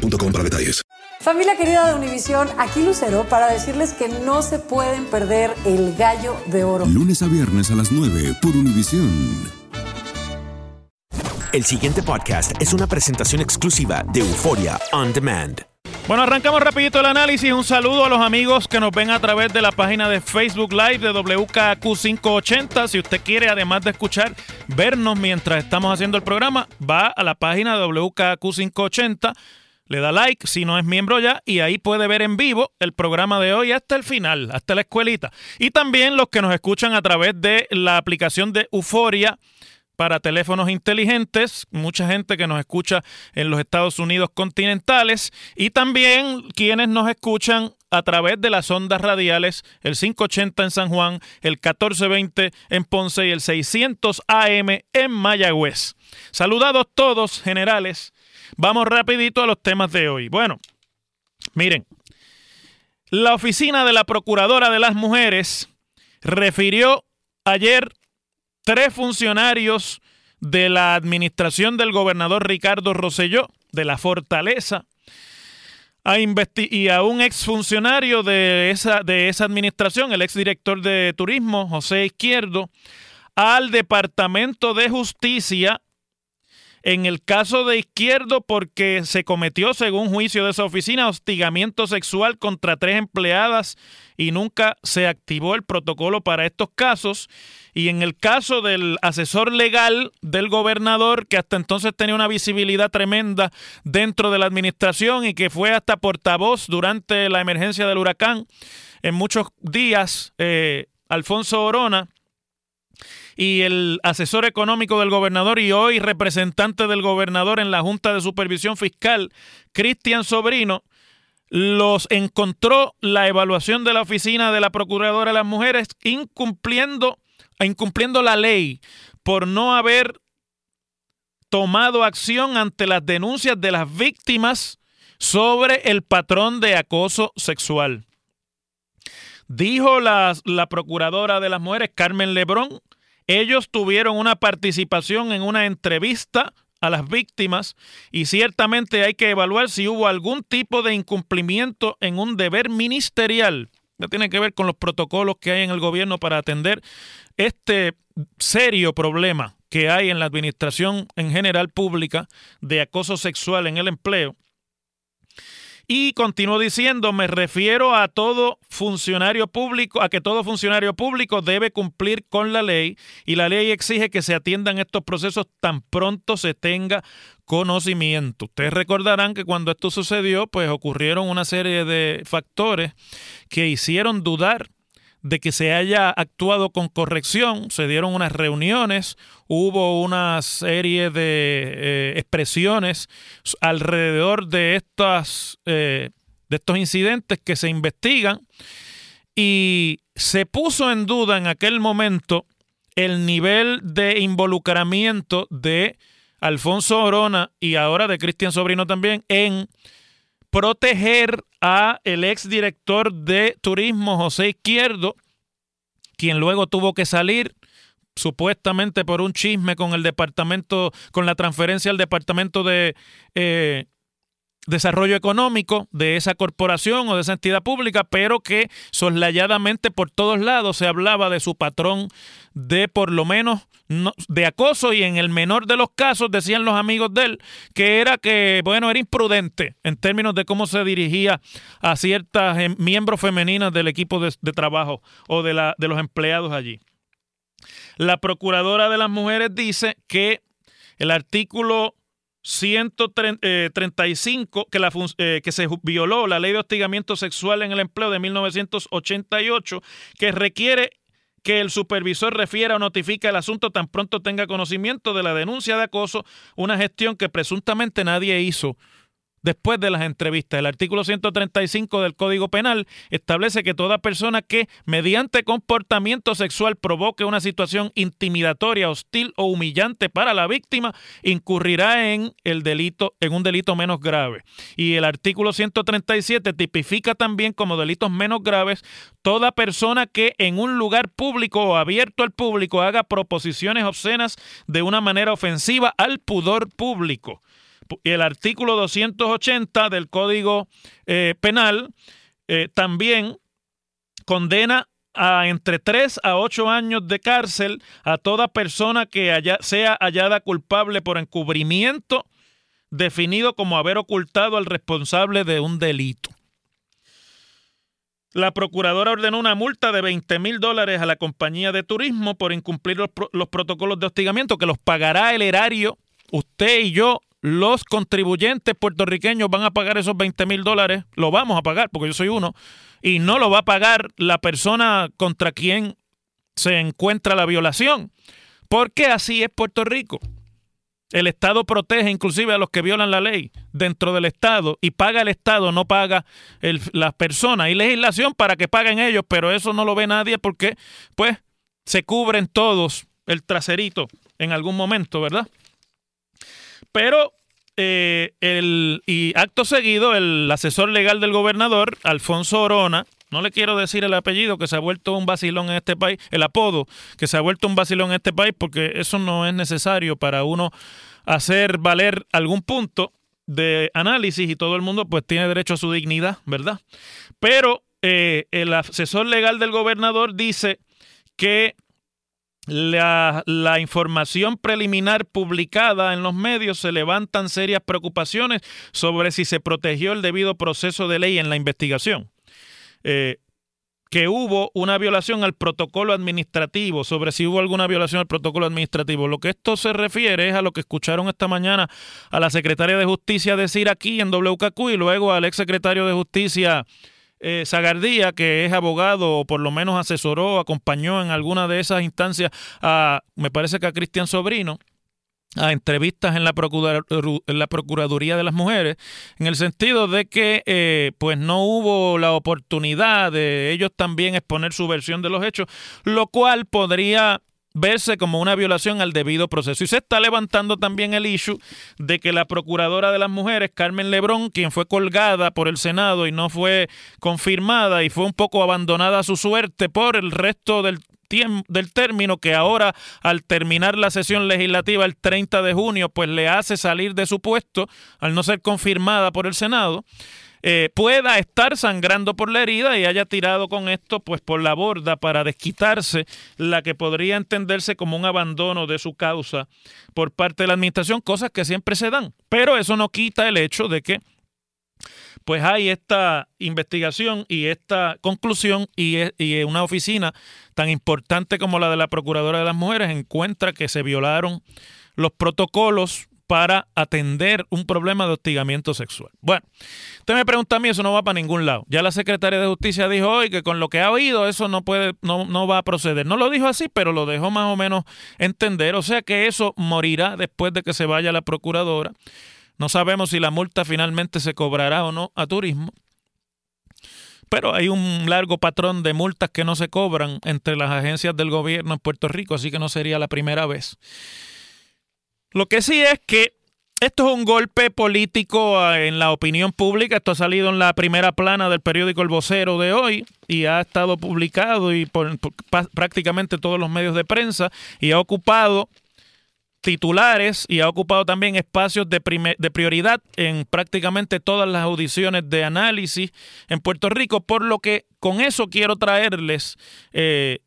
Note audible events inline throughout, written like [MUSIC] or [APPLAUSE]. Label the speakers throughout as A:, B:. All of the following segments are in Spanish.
A: boostmobile.com para detalles.
B: Familia querida de Univisión, aquí Lucero para decirles que no se pueden perder el gallo de oro.
C: Lunes a viernes a las 9 por Univisión.
D: El siguiente podcast es una presentación exclusiva de Euforia On Demand.
E: Bueno, arrancamos rapidito el análisis. Un saludo a los amigos que nos ven a través de la página de Facebook Live de WKQ580. Si usted quiere, además de escuchar, vernos mientras estamos haciendo el programa, va a la página de WKQ580 le da like si no es miembro ya y ahí puede ver en vivo el programa de hoy hasta el final, hasta la escuelita. Y también los que nos escuchan a través de la aplicación de Euforia para teléfonos inteligentes, mucha gente que nos escucha en los Estados Unidos continentales y también quienes nos escuchan a través de las ondas radiales, el 580 en San Juan, el 1420 en Ponce y el 600 AM en Mayagüez. Saludados todos, generales. Vamos rapidito a los temas de hoy. Bueno, miren, la oficina de la Procuradora de las Mujeres refirió ayer tres funcionarios de la administración del gobernador Ricardo Rosselló, de la Fortaleza, a y a un exfuncionario de esa, de esa administración, el exdirector de turismo, José Izquierdo, al Departamento de Justicia en el caso de Izquierdo, porque se cometió, según juicio de esa oficina, hostigamiento sexual contra tres empleadas y nunca se activó el protocolo para estos casos. Y en el caso del asesor legal del gobernador, que hasta entonces tenía una visibilidad tremenda dentro de la administración y que fue hasta portavoz durante la emergencia del huracán, en muchos días, eh, Alfonso Orona, y el asesor económico del gobernador y hoy representante del gobernador en la Junta de Supervisión Fiscal, Cristian Sobrino, los encontró la evaluación de la oficina de la Procuradora de las Mujeres incumpliendo, incumpliendo la ley por no haber tomado acción ante las denuncias de las víctimas sobre el patrón de acoso sexual. Dijo la, la Procuradora de las Mujeres, Carmen Lebrón, ellos tuvieron una participación en una entrevista a las víctimas y ciertamente hay que evaluar si hubo algún tipo de incumplimiento en un deber ministerial. que tiene que ver con los protocolos que hay en el gobierno para atender este serio problema que hay en la administración en general pública de acoso sexual en el empleo y continuó diciendo, me refiero a todo funcionario público, a que todo funcionario público debe cumplir con la ley y la ley exige que se atiendan estos procesos tan pronto se tenga conocimiento. Ustedes recordarán que cuando esto sucedió, pues ocurrieron una serie de factores que hicieron dudar de que se haya actuado con corrección, se dieron unas reuniones, hubo una serie de eh, expresiones alrededor de, estas, eh, de estos incidentes que se investigan y se puso en duda en aquel momento el nivel de involucramiento de Alfonso Orona y ahora de Cristian Sobrino también en proteger a el exdirector de turismo José Izquierdo, quien luego tuvo que salir supuestamente por un chisme con el departamento, con la transferencia al departamento de eh, desarrollo económico de esa corporación o de esa entidad pública, pero que soslayadamente por todos lados se hablaba de su patrón de por lo menos de acoso y en el menor de los casos decían los amigos de él que era que, bueno, era imprudente en términos de cómo se dirigía a ciertas em, miembros femeninas del equipo de, trabajo o de, la, de los empleados allí. La Procuradora de las Mujeres dice que el artículo 135 que, la, eh, que se violó la ley de hostigamiento sexual en el empleo de 1988, que requiere que el supervisor refiera o notifique el asunto tan pronto tenga conocimiento de la denuncia de acoso, una gestión que presuntamente nadie hizo después de las entrevistas. El artículo 135 del Código Penal establece que toda persona que mediante comportamiento sexual provoque una situación intimidatoria, hostil o humillante para la víctima incurrirá en el delito en un delito menos grave. Y el artículo 137 tipifica también como delitos menos graves toda persona que en un lugar público o abierto al público haga proposiciones obscenas de una manera ofensiva al pudor público el artículo 280 del Código eh, Penal eh, también condena a entre 3 a 8 años de cárcel a toda persona que haya, sea hallada culpable por encubrimiento definido como haber ocultado al responsable de un delito. La procuradora ordenó una multa de 20 mil dólares a la compañía de turismo por incumplir los, los protocolos de hostigamiento que los pagará el erario, usted y yo los contribuyentes puertorriqueños van a pagar esos 20 mil dólares, lo vamos a pagar porque yo soy uno, y no lo va a pagar la persona contra quien se encuentra la violación, porque así es Puerto Rico. El Estado protege inclusive a los que violan la ley dentro del Estado y paga el Estado, no paga las personas. Hay legislación para que paguen ellos, pero eso no lo ve nadie porque pues se cubren todos el traserito en algún momento, ¿verdad? Pero eh, el, y acto seguido, el asesor legal del gobernador, Alfonso Orona, no le quiero decir el apellido que se ha vuelto un vacilón en este país, el apodo que se ha vuelto un vacilón en este país, porque eso no es necesario para uno hacer valer algún punto de análisis y todo el mundo pues tiene derecho a su dignidad, ¿verdad? Pero eh, el asesor legal del gobernador dice que la, información preliminar publicada en los medios se levantan serias preocupaciones sobre si se protegió el debido proceso de ley en la investigación. Eh, que hubo una violación al protocolo administrativo, sobre si hubo alguna violación al protocolo administrativo. Lo que esto se refiere es a lo que escucharon esta mañana a la secretaria de Justicia decir aquí en WKQ y luego al ex secretario de Justicia eh, Zagardía, que es abogado o por lo menos asesoró, acompañó en alguna de esas instancias a, me parece que a Cristian Sobrino, a entrevistas en la, en la Procuraduría de las Mujeres, en el sentido de que eh, pues no hubo la oportunidad de ellos también exponer su versión de los hechos, lo cual podría verse como una violación al debido proceso. Y se está levantando también el issue de que la procuradora de las mujeres, Carmen Lebrón, quien fue colgada por el Senado y no fue confirmada y fue un poco abandonada a su suerte por el resto del del término que ahora al terminar la sesión legislativa el 30 de junio pues le hace salir de su puesto al no ser confirmada por el Senado eh, pueda estar sangrando por la herida y haya tirado con esto pues por la borda para desquitarse la que podría entenderse como un abandono de su causa por parte de la administración, cosas que siempre se dan. Pero eso no quita el hecho de que pues hay esta investigación y esta conclusión y, y una oficina tan importante como la de la Procuradora de las Mujeres encuentra que se violaron los protocolos para atender un problema de hostigamiento sexual. Bueno, usted me pregunta a mí, eso no va para ningún lado. Ya la secretaria de Justicia dijo hoy que con lo que ha oído eso no puede, no, no va a proceder. No lo dijo así, pero lo dejó más o menos entender. O sea que eso morirá después de que se vaya la procuradora. No sabemos si la multa finalmente se cobrará o no a turismo. Pero hay un largo patrón de multas que no se cobran entre las agencias del gobierno en Puerto Rico, así que no sería la primera vez. Lo que sí es que esto es un golpe político ah, en la opinión pública. Esto ha salido en la primera plana del periódico El Vocero de hoy y ha estado publicado y por, prácticamente todos los medios de prensa y ha ocupado titulares y ha ocupado también espacios de, de, prioridad en prácticamente todas las audiciones de análisis en Puerto Rico, por lo que con eso quiero traerles eh,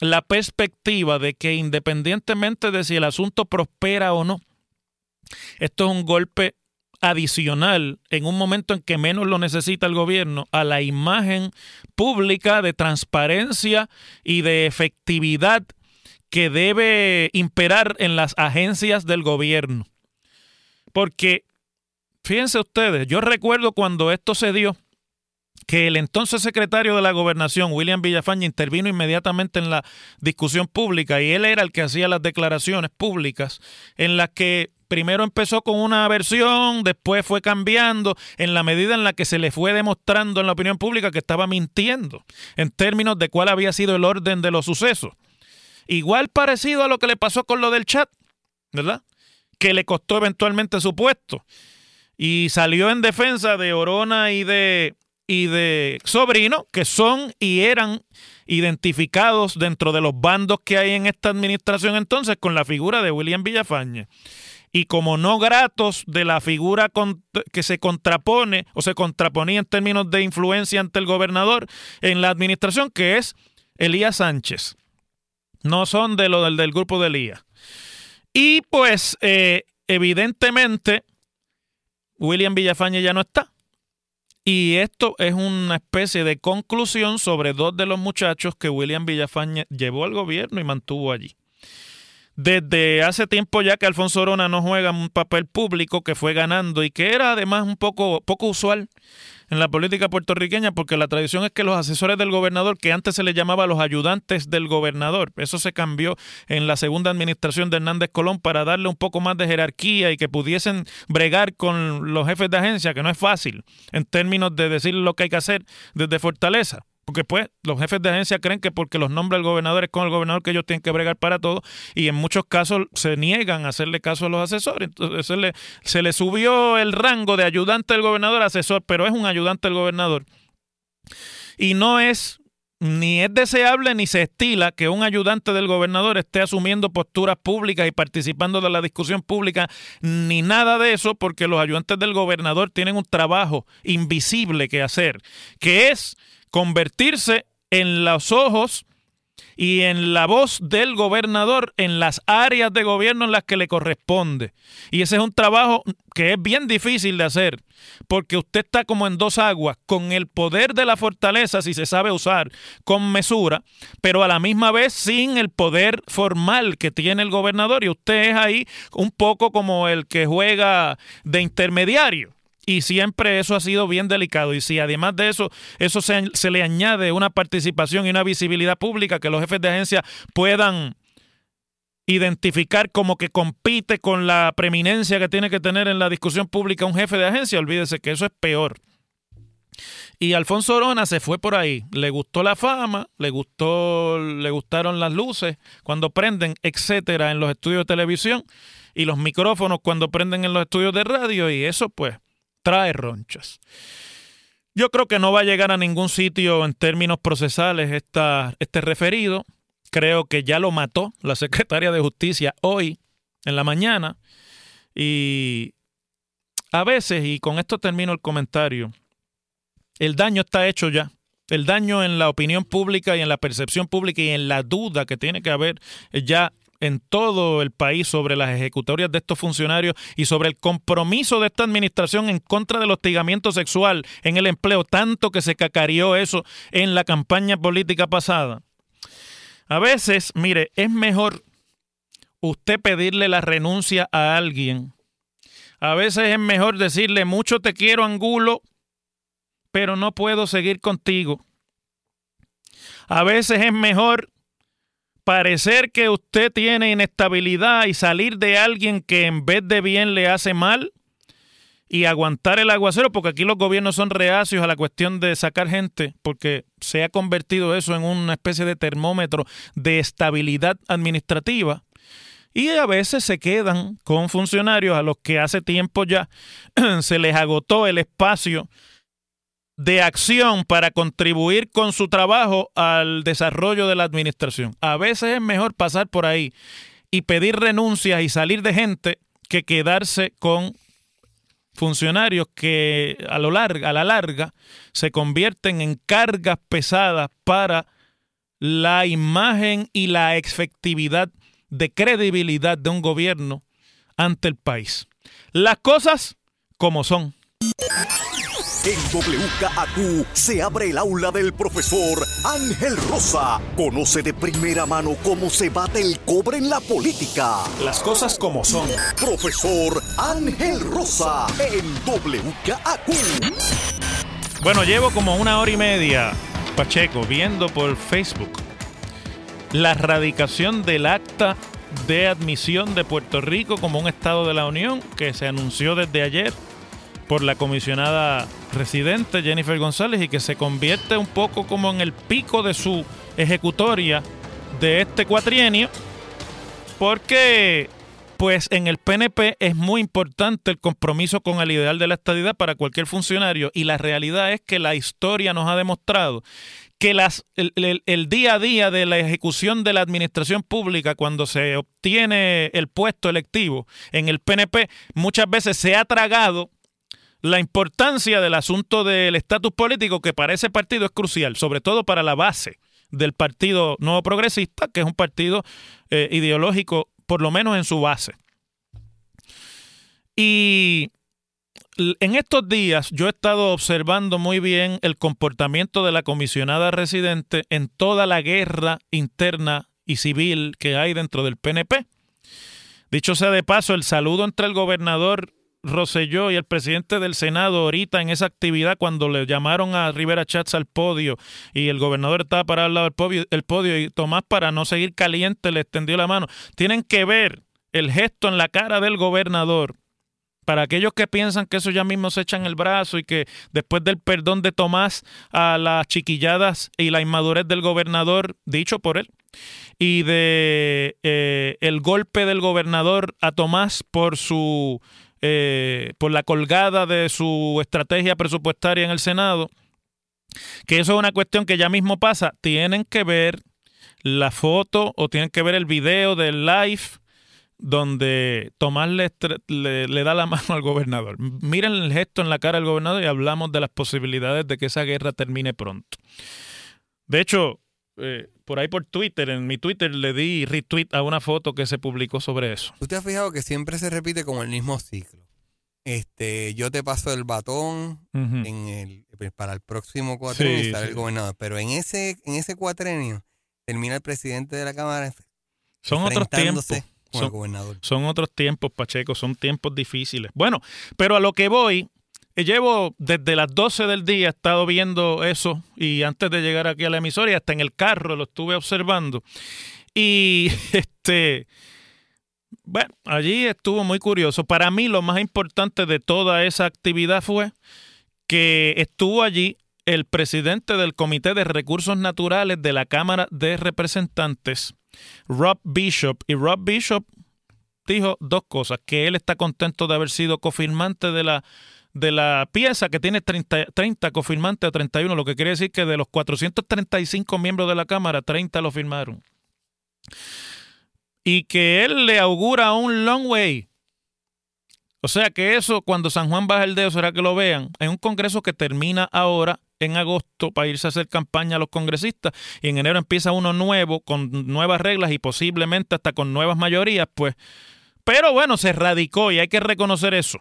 E: la perspectiva de que independientemente de si el asunto prospera o no, esto es un golpe adicional en un momento en que menos lo necesita el gobierno a la imagen pública de transparencia y de efectividad que debe imperar en las agencias del gobierno. Porque, fíjense ustedes, yo recuerdo cuando esto se dio, que el entonces secretario de la gobernación, William Villafaña, intervino inmediatamente en la discusión pública y él era el que hacía las declaraciones públicas en las que primero empezó con una versión, después fue cambiando en la medida en la que se le fue demostrando en la opinión pública que estaba mintiendo en términos de cuál había sido el orden de los sucesos. Igual parecido a lo que le pasó con lo del chat, ¿verdad? Que le costó eventualmente su puesto. Y salió en defensa de Orona y de, y de Sobrino, que son y eran identificados dentro de los bandos que hay en esta administración entonces con la figura de William Villafañe. Y como no gratos de la figura que se contrapone o se contraponía en términos de influencia ante el gobernador en la administración, que es Elías Sánchez. No son de lo del, del grupo de Elías. Y pues, eh, evidentemente, William Villafañe ya no está. Y esto es una especie de conclusión sobre dos de los muchachos que William Villafañe llevó al gobierno y mantuvo allí. Desde hace tiempo ya que Alfonso Orona no juega un papel público que fue ganando y que era además un poco, poco usual en la política puertorriqueña porque la tradición es que los asesores del gobernador, que antes se les llamaba los ayudantes del gobernador, eso se cambió en la segunda administración de Hernández Colón para darle un poco más de jerarquía y que pudiesen bregar con los jefes de agencia, que no es fácil en términos de decir lo que hay que hacer desde Fortaleza. Porque pues los jefes de agencia creen que porque los nombra el gobernador es con el gobernador que ellos tienen que bregar para todo y en muchos casos se niegan a hacerle caso a los asesores. Entonces se le, se le subió el rango de ayudante del gobernador a asesor, pero es un ayudante del gobernador. Y no es ni es deseable ni se estila que un ayudante del gobernador esté asumiendo posturas públicas y participando de la discusión pública, ni nada de eso, porque los ayudantes del gobernador tienen un trabajo invisible que hacer, que es convertirse en los ojos y en la voz del gobernador en las áreas de gobierno en las que le corresponde. Y ese es un trabajo que es bien difícil de hacer, porque usted está como en dos aguas, con el poder de la fortaleza, si se sabe usar con mesura, pero a la misma vez sin el poder formal que tiene el gobernador, y usted es ahí un poco como el que juega de intermediario y siempre eso ha sido bien delicado. Y si además de eso, eso se, se, le añade una participación y una visibilidad pública que los jefes de agencia puedan identificar como que compite con la preeminencia que tiene que tener en la discusión pública un jefe de agencia, olvídese que eso es peor. Y Alfonso Orona se fue por ahí. Le gustó la fama, le gustó, le gustaron las luces cuando prenden, etcétera, en los estudios de televisión y los micrófonos cuando prenden en los estudios de radio. Y eso, pues, trae ronchas. Yo creo que no va a llegar a ningún sitio en términos procesales esta, este referido. Creo que ya lo mató la secretaria de Justicia hoy en la mañana. Y a veces, y con esto termino el comentario, el daño está hecho ya. El daño en la opinión pública y en la percepción pública y en la duda que tiene que haber ya en todo el país sobre las ejecutorias de estos funcionarios y sobre el compromiso de esta administración en contra del hostigamiento sexual en el empleo, tanto que se cacarió eso en la campaña política pasada. A veces, mire, es mejor usted pedirle la renuncia a alguien. A veces es mejor decirle mucho te quiero, Angulo, pero no puedo seguir contigo. A veces es mejor parecer que usted tiene inestabilidad y salir de alguien que en vez de bien le hace mal y aguantar el aguacero, porque aquí los gobiernos son reacios a la cuestión de sacar gente, porque se ha convertido eso en una especie de termómetro de estabilidad administrativa. Y a veces se quedan con funcionarios a los que hace tiempo ya [CLEARS THROAT] se les agotó el espacio de acción para contribuir con su trabajo al desarrollo de la administración. A veces es mejor pasar por ahí y pedir renuncias y salir de gente que quedarse con funcionarios que a lo larga, a la larga se convierten en cargas pesadas para la imagen y la efectividad de credibilidad de un gobierno ante el país. Las cosas como son.
F: En WKAQ se abre el aula del profesor Ángel Rosa. Conoce de primera mano cómo se bate el cobre en la política.
E: Las cosas como son.
F: Profesor Ángel Rosa en WKAQ.
E: Bueno, llevo como una hora y media, Pacheco, viendo por Facebook la radicación del acta de admisión de Puerto Rico como un Estado de la Unión que se anunció desde ayer por la comisionada residente Jennifer González y que se convierte un poco como en el pico de su ejecutoria de este cuatrienio porque pues en el PNP es muy importante el compromiso con el ideal de la estadidad para cualquier funcionario y la realidad es que la historia nos ha demostrado que las, el, día a día de la ejecución de la administración pública cuando se obtiene el puesto electivo en el PNP muchas veces se ha tragado la importancia del asunto del estatus político que para ese partido es crucial, sobre todo para la base del Partido Nuevo Progresista, que es un partido eh, ideológico, por lo menos en su base. Y en estos días yo he estado observando muy bien el comportamiento de la comisionada residente en toda la guerra interna y civil que hay dentro del PNP. Dicho sea de paso, el saludo entre el gobernador Roselló y el presidente del Senado ahorita en esa actividad cuando le llamaron a Rivera Chats al podio y el gobernador estaba parado al lado del podio, el podio y Tomás para no seguir caliente le extendió la mano. Tienen que ver el gesto en la cara del gobernador para aquellos que piensan que eso ya mismo se echan el brazo y que después del perdón de Tomás a las chiquilladas y la inmadurez del gobernador, dicho por él, y de eh, el golpe del gobernador a Tomás por su eh, por la colgada de su estrategia presupuestaria en el Senado, que eso es una cuestión que ya mismo pasa, tienen que ver la foto o tienen que ver el video del live donde Tomás le, le, da la [LAUGHS] mano al gobernador. Miren el gesto en la cara del gobernador y hablamos de las posibilidades de que esa guerra termine pronto. De hecho, eh, por ahí por Twitter, en mi Twitter le di retweet a una foto que se publicó sobre eso.
G: ¿Usted ha fijado que siempre se repite como el mismo ciclo? Este, yo te paso el batón en el, pues, para el próximo cuatrenio y sale el gobernador. Pero en ese, en ese cuatrenio termina el presidente de la Cámara.
E: Son otros tiempos. son otros tiempos, Pacheco, son tiempos difíciles. Bueno, pero a lo que voy llevo desde las 12 del día, estado viendo eso y antes de llegar aquí a la emisora y hasta en el carro lo estuve observando. Y [LAUGHS] este, bueno, allí estuvo muy curioso. Para mí lo más importante de toda esa actividad fue que estuvo allí el presidente del Comité de Recursos Naturales de la Cámara de Representantes, Rob Bishop. Y Rob Bishop dijo dos cosas, que él está contento de haber sido cofirmante de la de la pieza que tiene 30, 30 cofirmantes a 31, lo que quiere decir que de los 435 miembros de la Cámara, 30 lo firmaron. Y que él le augura un long way. O sea que eso, cuando San Juan baja el dedo, será que lo vean. En un congreso que termina ahora en agosto para irse a hacer campaña a los congresistas y en enero empieza uno nuevo con nuevas reglas y posiblemente hasta con nuevas mayorías, pues. Pero bueno, se radicó y hay que reconocer eso.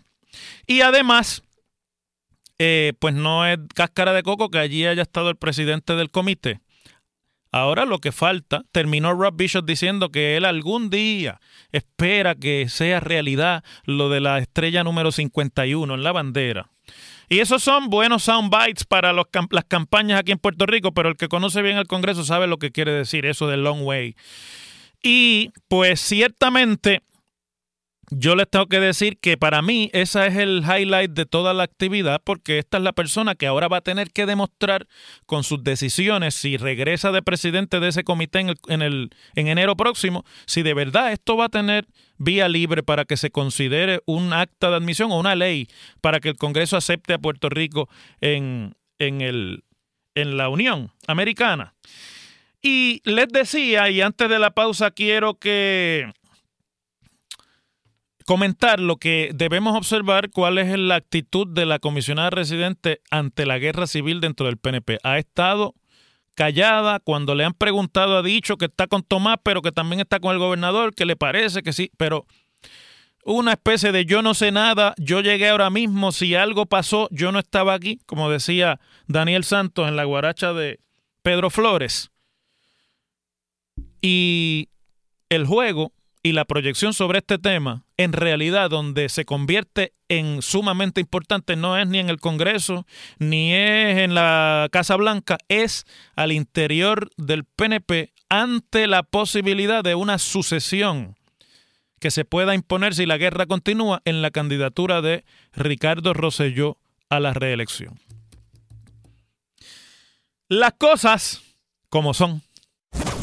E: Y además, eh, pues no es cáscara de coco que allí haya estado el presidente del comité. Ahora lo que falta, terminó Rob Bishop diciendo que él algún día espera que sea realidad lo de la estrella número 51 en la bandera. Y esos son buenos soundbites para las campañas aquí en Puerto Rico, pero el que conoce bien el Congreso sabe lo que quiere decir eso del long way. Y pues ciertamente yo les tengo que decir que para mí esa es el highlight de toda la actividad porque esta es la persona que ahora va a tener que demostrar con sus decisiones si regresa de presidente de ese comité en, el, en, el, en enero próximo, si de verdad esto va a tener vía libre para que se considere un acta de admisión o una ley para que el Congreso acepte a Puerto Rico en, en, el, en la Unión Americana. Y les decía, y antes de la pausa quiero que comentar lo que debemos observar, cuál es la actitud de la comisionada residente ante la guerra civil dentro del PNP. Ha estado callada cuando le han preguntado, ha dicho que está con Tomás, pero que también está con el gobernador, que le parece que sí, pero una especie de yo no sé nada, yo llegué ahora mismo, si algo pasó, yo no estaba aquí, como decía Daniel Santos en la guaracha de Pedro Flores. Y el juego y la proyección sobre este tema, en realidad donde se convierte en sumamente importante, no es ni en el Congreso, ni es en la Casa Blanca, es al interior del PNP ante la posibilidad de una sucesión que se pueda imponer si la guerra continúa en la candidatura de Ricardo Rosselló a la reelección. Las cosas como son.